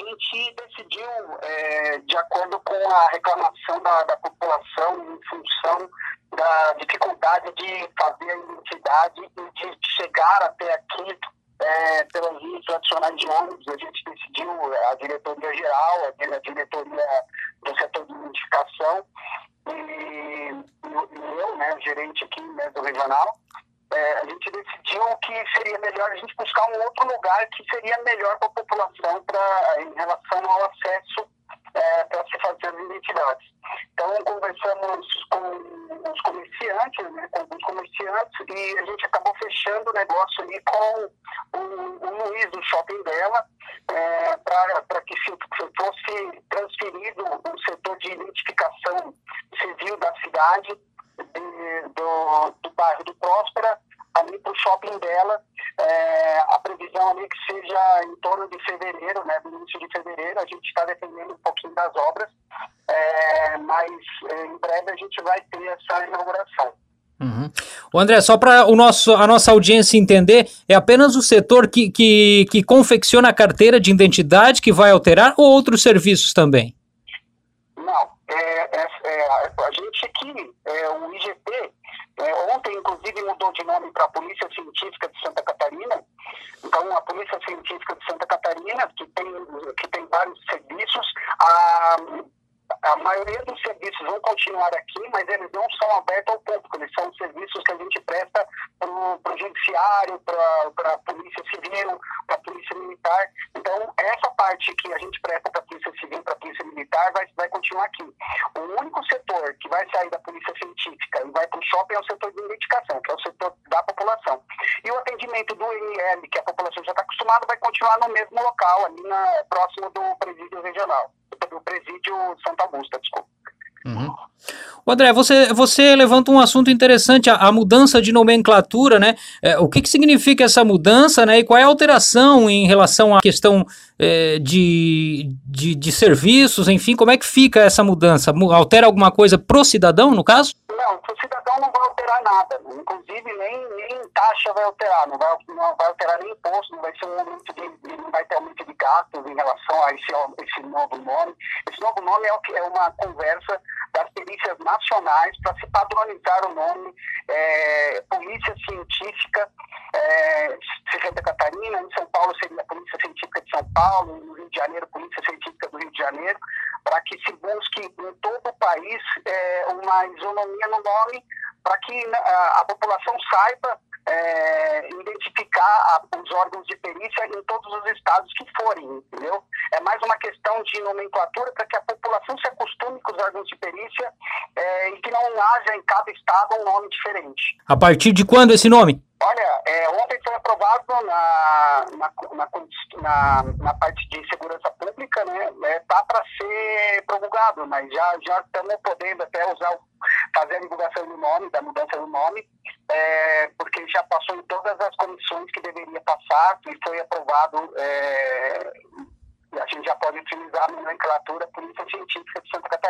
gente decidiu, é, de acordo com a reclamação da, da população, em função da dificuldade de fazer a identidade e de chegar até aqui é, pelas linhas tradicionais de ônibus, a gente decidiu, a diretoria geral, a diretoria do setor de identificação, e, e eu, né, gerente aqui né, do regional, é, a gente decidiu que seria melhor a gente buscar um outro lugar que seria melhor para a população pra, em relação ao acesso é, para se fazer as identidades. Então, conversamos com os comerciantes, né, com alguns comerciantes, e a gente acabou fechando o negócio ali com o, o Luiz do shopping dela, é, para que se fosse transferido o setor de identificação civil da cidade, de, do, do bairro do Próspera, shopping dela. É, a previsão ali que seja em torno de fevereiro, né, do início de fevereiro, a gente está dependendo um pouquinho das obras, é, mas é, em breve a gente vai ter essa inauguração. Uhum. O André, só para a nossa audiência entender, é apenas o setor que, que, que confecciona a carteira de identidade que vai alterar ou outros serviços também? Não, é, é, é a gente aqui, é, o IGP, é, ontem, inclusive, mudou de nome para a Polícia Científica de Santa Catarina. Então, a Polícia Científica de Santa Catarina, que tem, que tem vários serviços, a, a maioria dos serviços vão continuar aqui, mas eles não são abertos ao público. Eles são serviços que a gente presta para o judiciário, para a Polícia Civil, para a Polícia Militar. Então, essa parte que a gente presta para a Polícia Civil, para a Polícia Militar, vai, vai continuar aqui. O único setor que vai sair da Polícia Científica e vai para o shopping é o setor de identificação, que é o setor da população. E o atendimento do INL, que a população já está acostumada, vai continuar no mesmo local, ali na, próximo do presídio regional, do presídio Santa Augusta, desculpa. Uhum. O André, você, você levanta um assunto interessante, a, a mudança de nomenclatura, né? É, o que, que significa essa mudança, né? E qual é a alteração em relação à questão é, de, de, de, serviços, enfim, como é que fica essa mudança? Altera alguma coisa pro cidadão, no caso? Não, pro cidadão não vai alterar nada. Inclusive, nem, nem taxa vai alterar, não vai, não vai alterar nem imposto, não vai ser um aumento de, não vai ter aumento de gastos em relação a esse, esse novo nome. Esse novo nome é, é uma conversa das perícias nacionais para se padronizar o nome é, Polícia Científica é, Santa Catarina, em São Paulo seria a Polícia Científica de São Paulo, no Rio de Janeiro, Polícia Científica do Rio de Janeiro, para que se busque em todo o país é, uma isonomia no nome, para que né, a, a população saiba é, identificar a, os órgãos de perícia em todos os estados que forem, entendeu? É mais uma questão de nomenclatura para que a população se acostume com os órgãos de perícia é, e que não haja em cada estado um nome diferente. A partir de quando esse nome? Olha, é, ontem foi aprovado na, na, na, na, parte de segurança pública, né? Está é, para ser promulgado, mas já, já estamos podendo até usar, fazer a divulgação do nome, da mudança do nome, é, porque já passou em todas as comissões que deveria passar e foi aprovado. É, a gente já pode utilizar a nomenclatura Polícia Científica de Santa Catarina.